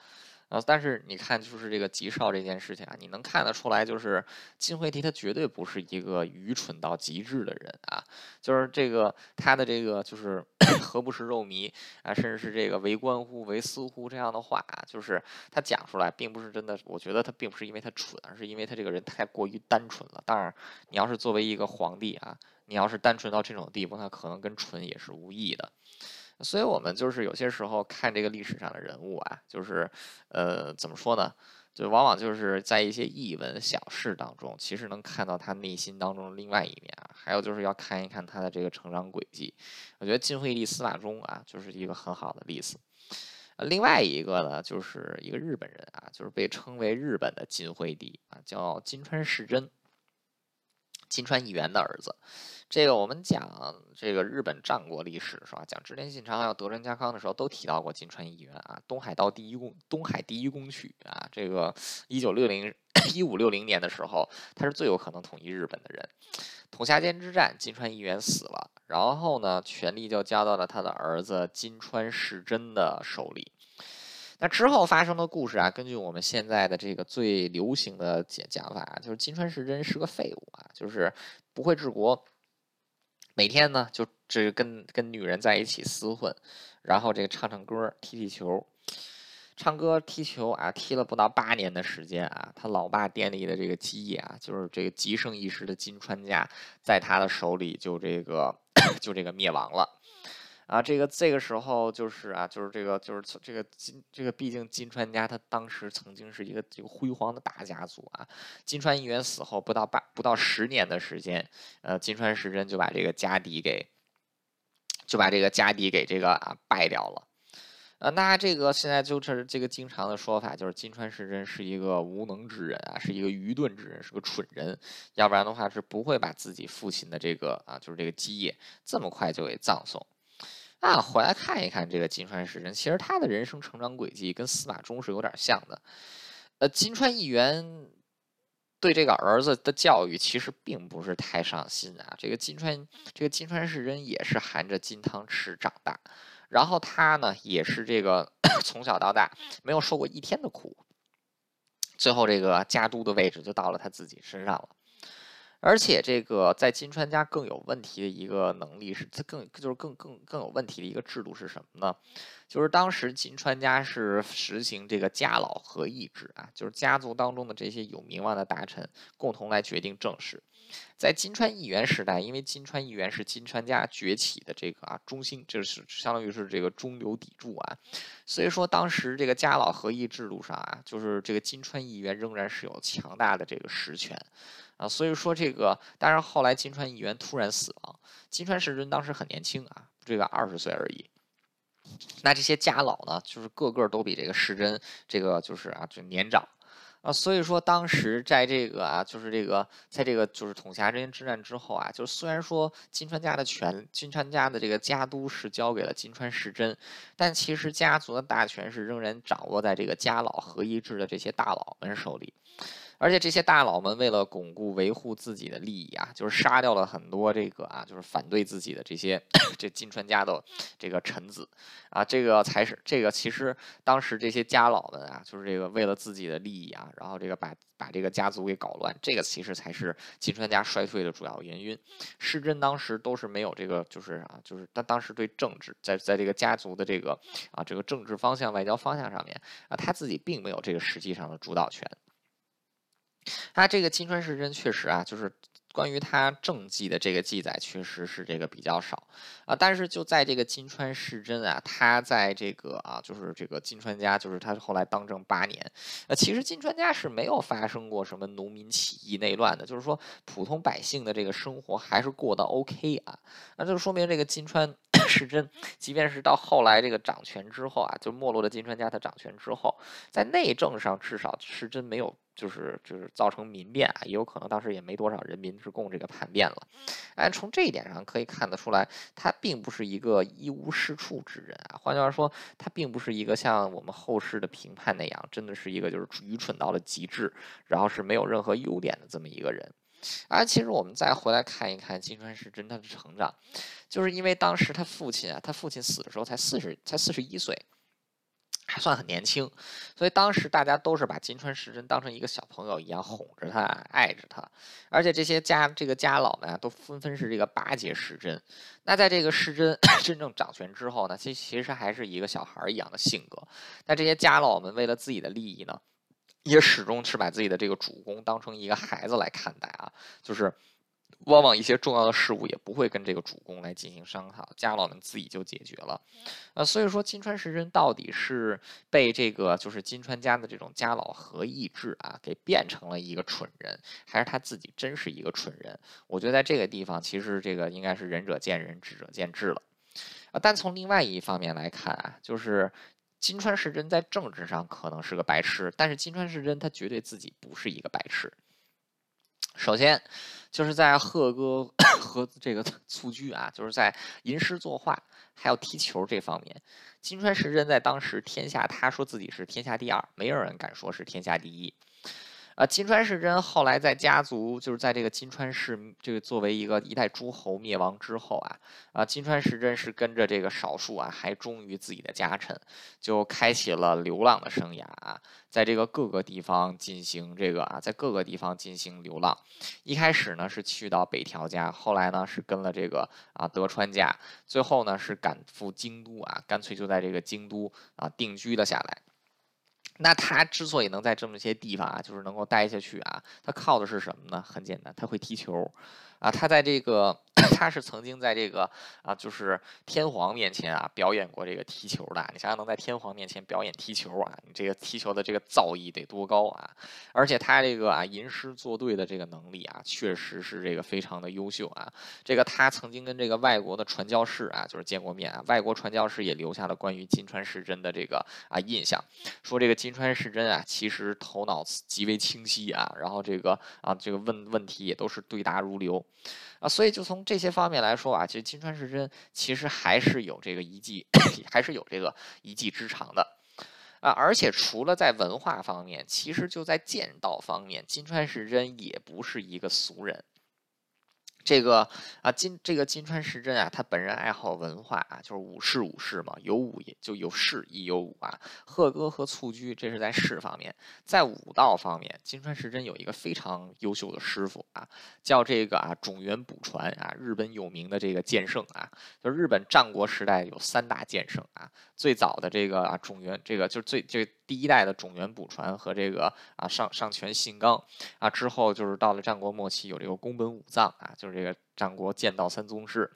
了。啊！但是你看，就是这个吉少这件事情啊，你能看得出来，就是晋惠帝他绝对不是一个愚蠢到极致的人啊。就是这个他的这个就是 *coughs* 何不食肉糜啊，甚至是这个为官乎为私乎这样的话啊，就是他讲出来，并不是真的。我觉得他并不是因为他蠢，而是因为他这个人太过于单纯了。当然，你要是作为一个皇帝啊，你要是单纯到这种地步，那可能跟蠢也是无异的。所以，我们就是有些时候看这个历史上的人物啊，就是，呃，怎么说呢？就往往就是在一些译文小事当中，其实能看到他内心当中另外一面啊。还有就是要看一看他的这个成长轨迹。我觉得晋惠帝司马衷啊，就是一个很好的例子。另外一个呢，就是一个日本人啊，就是被称为日本的晋惠帝啊，叫金川世真，金川议员的儿子。这个我们讲这个日本战国历史是吧？讲织田信长还有德川家康的时候，都提到过金川议员啊，东海道第一公，东海第一公取啊。这个一九六零 *clears throat* 一五六零年的时候，他是最有可能统一日本的人。统下间之战，金川议员死了，然后呢，权力就交到了他的儿子金川世真的手里。那之后发生的故事啊，根据我们现在的这个最流行的讲讲法，就是金川世真是个废物啊，就是不会治国。每天呢，就只跟跟女人在一起厮混，然后这个唱唱歌、踢踢球。唱歌踢球啊，踢了不到八年的时间啊，他老爸店里的这个基业啊，就是这个极盛一时的金川家，在他的手里就这个 *coughs* 就这个灭亡了。啊，这个这个时候就是啊，就是这个就是这个金这个，毕竟金川家他当时曾经是一个这个辉煌的大家族啊。金川义元死后不到八不到十年的时间，呃，金川时真就把这个家底给就把这个家底给这个啊败掉了。呃，那这个现在就是这个经常的说法，就是金川时真是一个无能之人啊，是一个愚钝之人，是个蠢人，要不然的话是不会把自己父亲的这个啊，就是这个基业这么快就给葬送。那回来看一看这个金川时真，其实他的人生成长轨迹跟司马衷是有点像的。呃，金川议员对这个儿子的教育其实并不是太上心啊。这个金川，这个金川时真也是含着金汤匙长大，然后他呢也是这个 *clears throat* 从小到大没有受过一天的苦，最后这个家督的位置就到了他自己身上了。而且这个在金川家更有问题的一个能力是，它更就是更更更有问题的一个制度是什么呢？就是当时金川家是实行这个家老合议制啊，就是家族当中的这些有名望的大臣共同来决定政事。在金川议员时代，因为金川议员是金川家崛起的这个啊中心，就是相当于是这个中流砥柱啊，所以说当时这个家老合议制度上啊，就是这个金川议员仍然是有强大的这个实权。啊，所以说这个，当然后来金川议员突然死亡，金川时真当时很年轻啊，这个二十岁而已。那这些家老呢，就是个个都比这个时真这个就是啊就年长啊，所以说当时在这个啊就是这个在这个就是统辖这些之战之后啊，就虽然说金川家的权，金川家的这个家督是交给了金川时真，但其实家族的大权是仍然掌握在这个家老合一制的这些大佬们手里。而且这些大佬们为了巩固维护自己的利益啊，就是杀掉了很多这个啊，就是反对自己的这些这金川家的这个臣子啊，这个才是这个其实当时这些家老们啊，就是这个为了自己的利益啊，然后这个把把这个家族给搞乱，这个其实才是金川家衰退的主要原因。施真当时都是没有这个，就是啊，就是他当时对政治在在这个家族的这个啊这个政治方向、外交方向上面啊，他自己并没有这个实际上的主导权。他这个金川时真确实啊，就是关于他政绩的这个记载，确实是这个比较少啊。但是就在这个金川时真啊，他在这个啊，就是这个金川家，就是他后来当政八年，呃，其实金川家是没有发生过什么农民起义内乱的，就是说普通百姓的这个生活还是过得 OK 啊。那就说明这个金川 *coughs* 时真，即便是到后来这个掌权之后啊，就没落的金川家他掌权之后，在内政上至少是真没有。就是就是造成民变啊，也有可能当时也没多少人民是供这个叛变了。哎，从这一点上可以看得出来，他并不是一个一无是处之人啊。换句话说，他并不是一个像我们后世的评判那样，真的是一个就是愚蠢到了极致，然后是没有任何优点的这么一个人。而其实我们再回来看一看金川时真他的成长，就是因为当时他父亲啊，他父亲死的时候才四十，才四十一岁。还算很年轻，所以当时大家都是把金川时真当成一个小朋友一样哄着他、爱着他，而且这些家这个家老们啊，都纷纷是这个巴结时真。那在这个时真 *coughs* 真正掌权之后呢，其其实还是一个小孩一样的性格。那这些家老们为了自己的利益呢，也始终是把自己的这个主公当成一个孩子来看待啊，就是。往往一些重要的事物也不会跟这个主公来进行商讨，家老们自己就解决了。呃，所以说金川时真到底是被这个就是金川家的这种家老合议制啊给变成了一个蠢人，还是他自己真是一个蠢人？我觉得在这个地方，其实这个应该是仁者见仁，智者见智了。啊，但从另外一方面来看啊，就是金川时珍在政治上可能是个白痴，但是金川时珍他绝对自己不是一个白痴。首先，就是在贺哥 *coughs* 和这个 *coughs* 蹴鞠啊，就是在吟诗作画还有踢球这方面，金川时真在当时天下，他说自己是天下第二，没有人敢说是天下第一。啊，金川世真后来在家族，就是在这个金川氏这个作为一个一代诸侯灭亡之后啊，啊，金川时真是跟着这个少数啊，还忠于自己的家臣，就开启了流浪的生涯啊，在这个各个地方进行这个啊，在各个地方进行流浪。一开始呢是去到北条家，后来呢是跟了这个啊德川家，最后呢是赶赴京都啊，干脆就在这个京都啊定居了下来。那他之所以能在这么些地方啊，就是能够待下去啊，他靠的是什么呢？很简单，他会踢球。啊，他在这个，*clears throat* 他是曾经在这个啊，就是天皇面前啊表演过这个踢球的。你想想，能在天皇面前表演踢球啊，你这个踢球的这个造诣得多高啊！而且他这个啊吟诗作对的这个能力啊，确实是这个非常的优秀啊。这个他曾经跟这个外国的传教士啊，就是见过面啊，外国传教士也留下了关于金川世真的这个啊印象，说这个金川世真啊，其实头脑极为清晰啊，然后这个啊这个问问题也都是对答如流。啊，所以就从这些方面来说啊，其实金川世真其实还是有这个一技，*coughs* 还是有这个一技之长的啊。而且除了在文化方面，其实就在剑道方面，金川世真也不是一个俗人。这个啊，金这个金川时真啊，他本人爱好文化啊，就是武士武士嘛，有武也就有士亦有武啊。鹤歌和蹴鞠，这是在士方面，在武道方面，金川时真有一个非常优秀的师傅啊，叫这个啊种元补传啊，日本有名的这个剑圣啊，就日本战国时代有三大剑圣啊，最早的这个啊种元，这个就是最这。第一代的种元补传和这个啊上上泉信纲啊之后就是到了战国末期有这个宫本武藏啊就是这个战国剑道三宗师，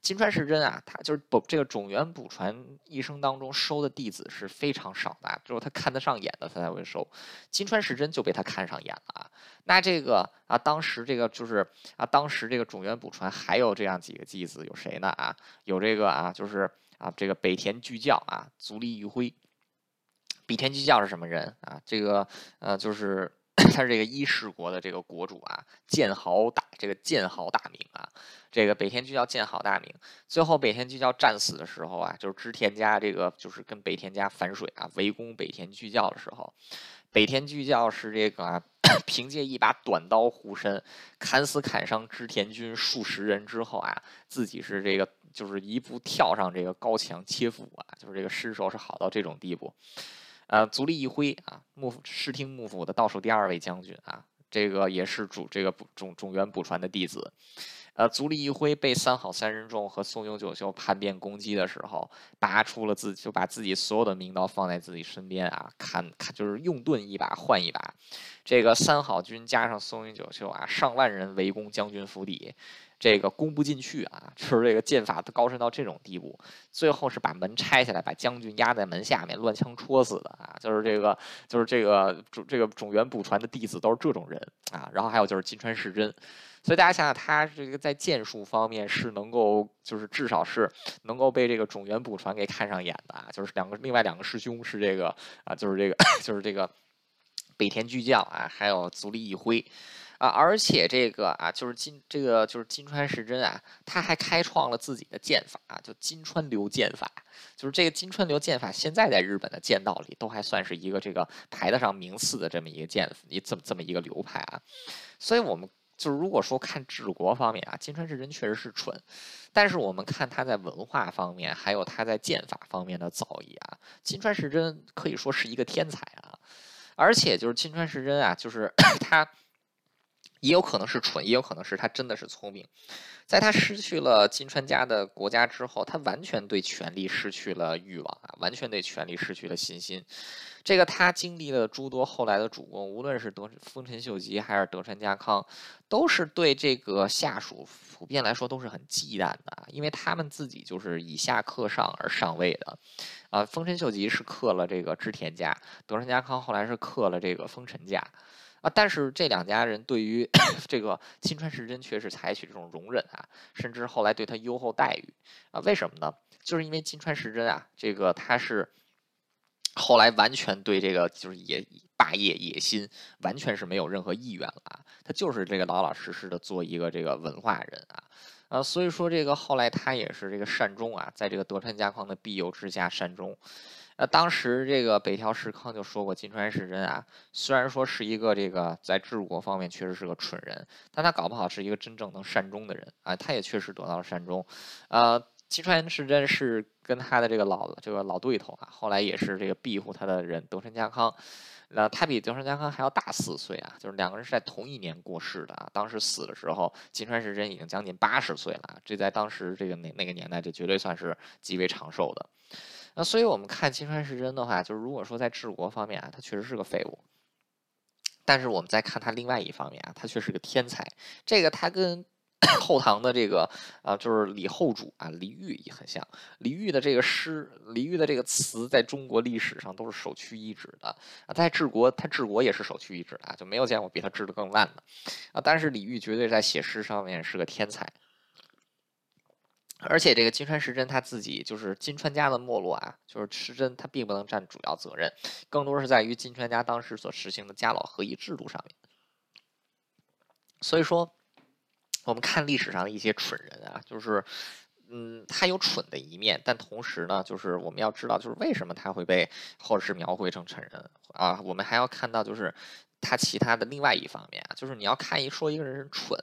金川世真啊他就是不这个种元补传一生当中收的弟子是非常少的，只有他看得上眼的他才会收，金川世真就被他看上眼了啊。那这个啊当时这个就是啊当时这个种元补传还有这样几个弟子有谁呢啊有这个啊就是啊这个北田巨教啊足利义辉。比天居教是什么人啊？这个呃，就是 *coughs* 他是这个伊势国的这个国主啊，剑豪大这个剑豪大名啊。这个北天居教剑豪大名，最后北天居教战死的时候啊，就是织田家这个就是跟北田家反水啊，围攻北天居教的时候，北天居教是这个啊，*coughs* 凭借一把短刀护身，砍死砍伤织田军数十人之后啊，自己是这个就是一步跳上这个高墙切腹啊，就是这个尸首是好到这种地步。呃，足利义辉啊，幕府室町幕府的倒数第二位将军啊，这个也是主这个种种元补传的弟子。呃，足利义辉被三好三人众和松永久秀叛变攻击的时候，拔出了自，就把自己所有的名刀放在自己身边啊，砍砍就是用盾一把换一把。这个三好军加上松永久秀啊，上万人围攻将军府邸。这个攻不进去啊，就是这个剑法高深到这种地步，最后是把门拆下来，把将军压在门下面，乱枪戳死的啊！就是这个，就是这个这个种元补传的弟子都是这种人啊。然后还有就是金川世真，所以大家想想，他这个在剑术方面是能够，就是至少是能够被这个种元补传给看上眼的啊。就是两个另外两个师兄是这个啊，就是这个 *coughs* 就是这个北田巨将啊，还有足利义辉。啊，而且这个啊，就是金这个就是金川时真啊，他还开创了自己的剑法啊，就金川流剑法。就是这个金川流剑法，现在在日本的剑道里都还算是一个这个排得上名次的这么一个剑，一这么这么一个流派啊。所以，我们就是如果说看治国方面啊，金川时真确实是蠢，但是我们看他在文化方面，还有他在剑法方面的造诣啊，金川时真可以说是一个天才啊。而且就是金川时真啊，就是 *coughs* 他。也有可能是蠢，也有可能是他真的是聪明。在他失去了金川家的国家之后，他完全对权力失去了欲望啊，完全对权力失去了信心。这个他经历了诸多后来的主公，无论是德丰臣秀吉还是德川家康，都是对这个下属普遍来说都是很忌惮的，因为他们自己就是以下克上而上位的。啊，丰臣秀吉是克了这个织田家，德川家康后来是克了这个丰臣家。啊，但是这两家人对于 *coughs* 这个金川时真却是采取这种容忍啊，甚至后来对他优厚待遇啊，为什么呢？就是因为金川时真啊，这个他是后来完全对这个就是野霸业野心完全是没有任何意愿了啊，他就是这个老老实实的做一个这个文化人啊，啊，所以说这个后来他也是这个善终啊，在这个德川家康的庇佑之下善终。那当时这个北条时康就说过，金川时真啊，虽然说是一个这个在治国方面确实是个蠢人，但他搞不好是一个真正能善终的人啊。他也确实得到了善终。呃，金川时真是跟他的这个老这个老对头啊，后来也是这个庇护他的人德川家康。那他比德川家康还要大四岁啊，就是两个人是在同一年过世的啊。当时死的时候，金川时真已经将近八十岁了，这在当时这个那那个年代，这绝对算是极为长寿的。那所以我们看金川世真的话，就是如果说在治国方面啊，他确实是个废物。但是我们再看他另外一方面啊，他却是个天才。这个他跟 *coughs* 后唐的这个啊，就是李后主啊，李煜也很像。李煜的这个诗，李煜的这个词，在中国历史上都是首屈一指的啊。在治国，他治国也是首屈一指的，就没有见过比他治的更烂的啊。但是李煜绝对在写诗上面是个天才。而且这个金川时真他自己就是金川家的没落啊，就是时真他并不能占主要责任，更多是在于金川家当时所实行的家老合一制度上面。所以说，我们看历史上的一些蠢人啊，就是，嗯，他有蠢的一面，但同时呢，就是我们要知道，就是为什么他会被后世描绘成蠢人啊？我们还要看到就是。他其他的另外一方面啊，就是你要看一说一个人是蠢，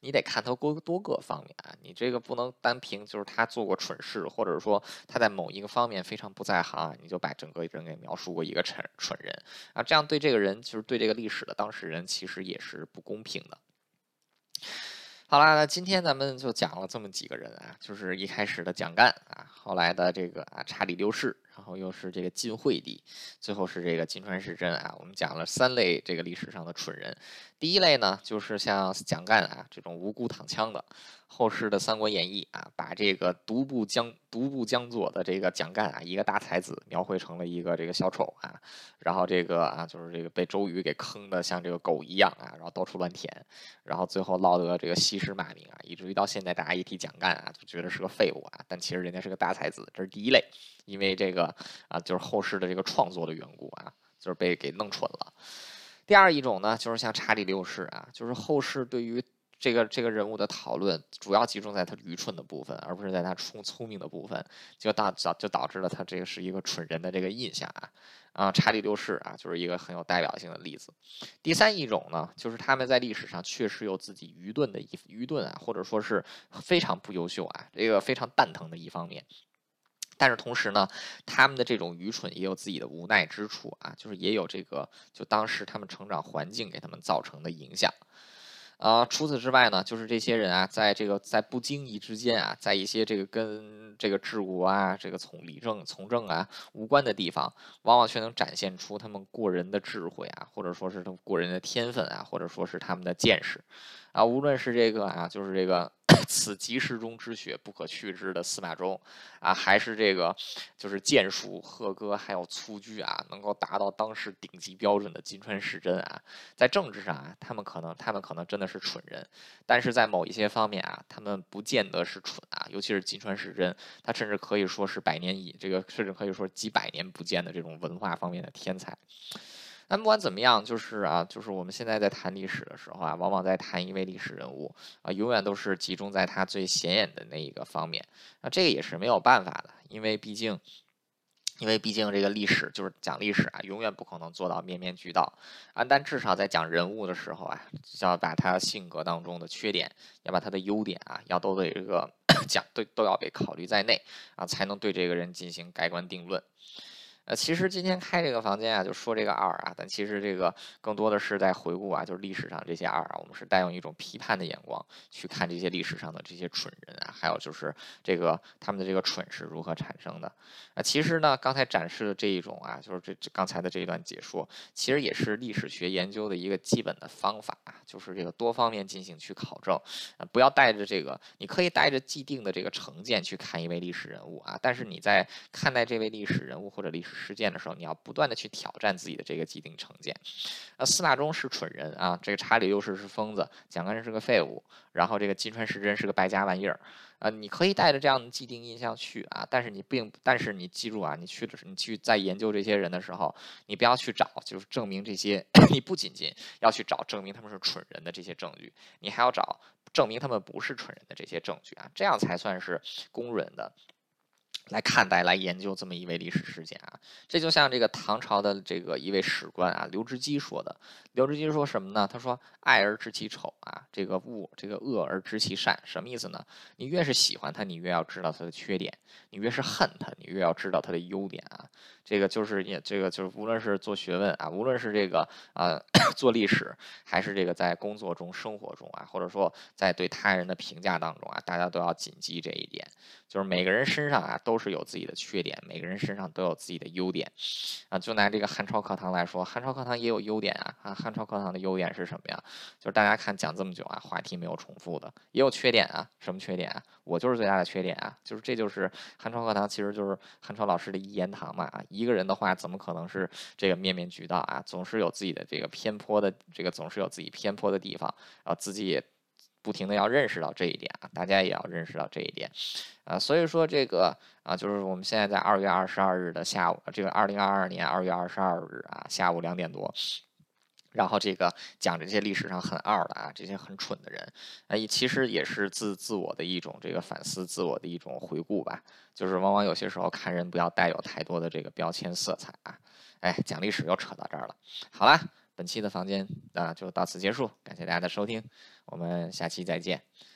你得看他多多个方面啊，你这个不能单凭就是他做过蠢事，或者说他在某一个方面非常不在行，你就把整个人给描述过一个蠢蠢人啊，这样对这个人就是对这个历史的当事人其实也是不公平的。好啦，那今天咱们就讲了这么几个人啊，就是一开始的蒋干啊，后来的这个啊查理六世，然后又是这个晋惠帝，最后是这个金川世真啊。我们讲了三类这个历史上的蠢人，第一类呢就是像蒋干啊这种无辜躺枪的。后世的《三国演义》啊，把这个独步江独步江左的这个蒋干啊，一个大才子，描绘成了一个这个小丑啊，然后这个啊，就是这个被周瑜给坑的像这个狗一样啊，然后到处乱舔，然后最后落得这个西施骂名啊，以至于到现在大家一提蒋干啊，就觉得是个废物啊，但其实人家是个大才子，这是第一类，因为这个啊，就是后世的这个创作的缘故啊，就是被给弄蠢了。第二一种呢，就是像查理六世啊，就是后世对于。这个这个人物的讨论主要集中在他愚蠢的部分，而不是在他聪聪明的部分，就导导就导致了他这个是一个蠢人的这个印象啊啊，查理六世啊，就是一个很有代表性的例子。第三一种呢，就是他们在历史上确实有自己愚钝的一愚钝啊，或者说是非常不优秀啊，这个非常蛋疼的一方面。但是同时呢，他们的这种愚蠢也有自己的无奈之处啊，就是也有这个就当时他们成长环境给他们造成的影响。啊，除此之外呢，就是这些人啊，在这个在不经意之间啊，在一些这个跟这个治国啊、这个从理政从政啊无关的地方，往往却能展现出他们过人的智慧啊，或者说是他们过人的天分啊，或者说是他们的见识啊，无论是这个啊，就是这个。*coughs* 此即世中之雪不可去之的司马衷啊，还是这个就是剑术、贺歌还有蹴鞠啊，能够达到当时顶级标准的金川世真啊，在政治上啊，他们可能他们可能真的是蠢人，但是在某一些方面啊，他们不见得是蠢啊，尤其是金川世真，他甚至可以说是百年以这个甚至可以说几百年不见的这种文化方面的天才。但不管怎么样，就是啊，就是我们现在在谈历史的时候啊，往往在谈一位历史人物啊，永远都是集中在他最显眼的那一个方面。那这个也是没有办法的，因为毕竟，因为毕竟这个历史就是讲历史啊，永远不可能做到面面俱到啊。但至少在讲人物的时候啊，要把他性格当中的缺点，要把他的优点啊，要都得这个 *coughs* 讲，都都要被考虑在内啊，才能对这个人进行盖棺定论。呃，其实今天开这个房间啊，就说这个二啊，但其实这个更多的是在回顾啊，就是历史上这些二啊，我们是带用一种批判的眼光去看这些历史上的这些蠢人啊，还有就是这个他们的这个蠢是如何产生的啊。其实呢，刚才展示的这一种啊，就是这这刚才的这一段解说，其实也是历史学研究的一个基本的方法啊，就是这个多方面进行去考证啊，不要带着这个，你可以带着既定的这个成见去看一位历史人物啊，但是你在看待这位历史人物或者历史。实践的时候，你要不断的去挑战自己的这个既定成见。呃，司马衷是蠢人啊，这个查理六世是疯子，蒋干是个废物，然后这个金川时真是个败家玩意儿。啊，你可以带着这样的既定印象去啊，但是你并，但是你记住啊，你去的是你去在研究这些人的时候，你不要去找就是证明这些，*coughs* 你不仅仅要去找证明他们是蠢人的这些证据，你还要找证明他们不是蠢人的这些证据啊，这样才算是公认的。来看待、来研究这么一位历史事件啊，这就像这个唐朝的这个一位史官啊，刘知基说的。刘知基说什么呢？他说：“爱而知其丑啊，这个恶，这个恶而知其善，什么意思呢？你越是喜欢他，你越要知道他的缺点；你越是恨他，你越要知道他的优点啊。这个就是也，这个就是无论是做学问啊，无论是这个啊做历史，还是这个在工作中、生活中啊，或者说在对他人的评价当中啊，大家都要谨记这一点，就是每个人身上啊都。是有自己的缺点，每个人身上都有自己的优点，啊，就拿这个汉朝课堂来说，汉朝课堂也有优点啊，啊，汉朝课堂的优点是什么呀？就是大家看讲这么久啊，话题没有重复的，也有缺点啊，什么缺点啊？我就是最大的缺点啊，就是这就是汉朝课堂，其实就是汉朝老师的一言堂嘛，啊，一个人的话怎么可能是这个面面俱到啊？总是有自己的这个偏颇的，这个总是有自己偏颇的地方，啊，自己也。不停的要认识到这一点啊，大家也要认识到这一点，啊，所以说这个啊，就是我们现在在二月二十二日的下午，这个二零二二年二月二十二日啊下午两点多，然后这个讲这些历史上很二的啊，这些很蠢的人，哎，其实也是自自我的一种这个反思，自我的一种回顾吧，就是往往有些时候看人不要带有太多的这个标签色彩啊，哎，讲历史又扯到这儿了，好了。本期的房间啊，就到此结束，感谢大家的收听，我们下期再见。